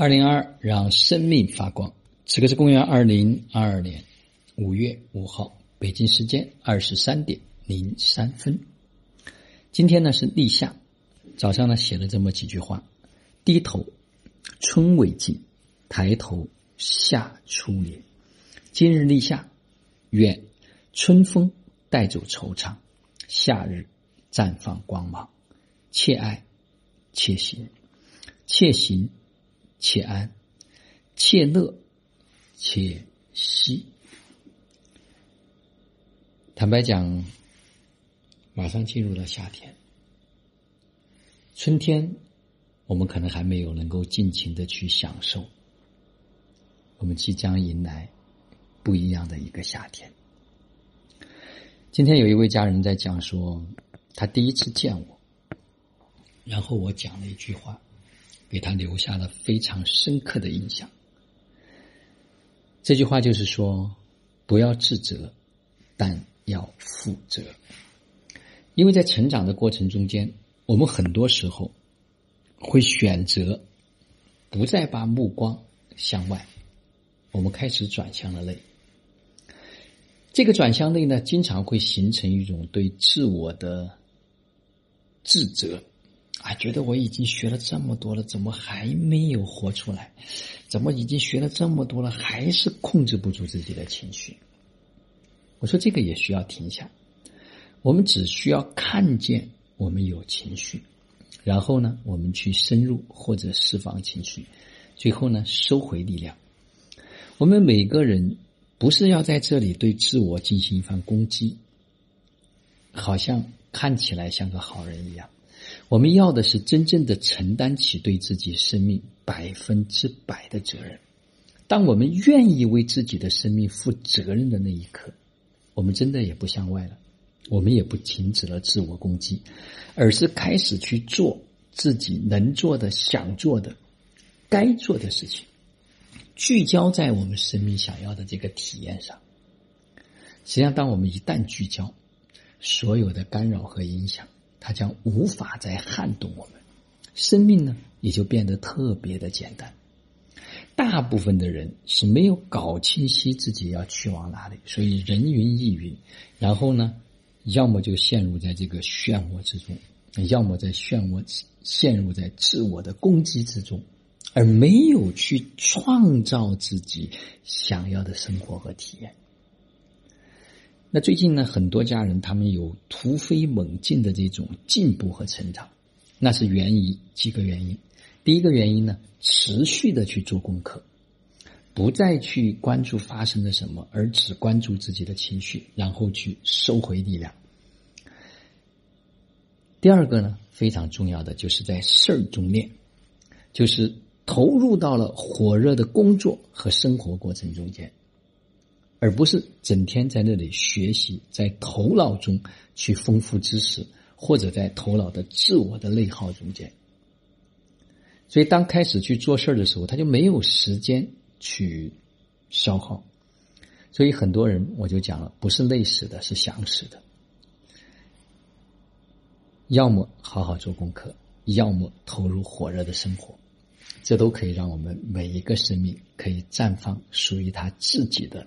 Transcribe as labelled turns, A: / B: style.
A: 二零二二，让生命发光。此刻是公元二零二二年五月五号，北京时间二十三点零三分。今天呢是立夏，早上呢写了这么几句话：低头，春未尽；抬头，夏初临。今日立夏，愿春风带走惆怅，夏日绽放光芒。且爱，且行，且行。且安，且乐，且息。坦白讲，马上进入了夏天，春天，我们可能还没有能够尽情的去享受。我们即将迎来不一样的一个夏天。今天有一位家人在讲说，他第一次见我，然后我讲了一句话。给他留下了非常深刻的印象。这句话就是说：不要自责，但要负责。因为在成长的过程中间，我们很多时候会选择不再把目光向外，我们开始转向了内。这个转向内呢，经常会形成一种对自我的自责。啊，觉得我已经学了这么多了，怎么还没有活出来？怎么已经学了这么多了，还是控制不住自己的情绪？我说这个也需要停下。我们只需要看见我们有情绪，然后呢，我们去深入或者释放情绪，最后呢，收回力量。我们每个人不是要在这里对自我进行一番攻击，好像看起来像个好人一样。我们要的是真正的承担起对自己生命百分之百的责任。当我们愿意为自己的生命负责任的那一刻，我们真的也不向外了，我们也不停止了自我攻击，而是开始去做自己能做的、想做的、该做的事情，聚焦在我们生命想要的这个体验上。实际上，当我们一旦聚焦，所有的干扰和影响。它将无法再撼动我们，生命呢也就变得特别的简单。大部分的人是没有搞清晰自己要去往哪里，所以人云亦云。然后呢，要么就陷入在这个漩涡之中，要么在漩涡陷入在自我的攻击之中，而没有去创造自己想要的生活和体验。那最近呢，很多家人他们有突飞猛进的这种进步和成长，那是源于几个原因。第一个原因呢，持续的去做功课，不再去关注发生了什么，而只关注自己的情绪，然后去收回力量。第二个呢，非常重要的就是在事儿中练，就是投入到了火热的工作和生活过程中间。而不是整天在那里学习，在头脑中去丰富知识，或者在头脑的自我的内耗中间。所以，当开始去做事儿的时候，他就没有时间去消耗。所以，很多人我就讲了，不是累死的，是想死的。要么好好做功课，要么投入火热的生活，这都可以让我们每一个生命可以绽放属于他自己的。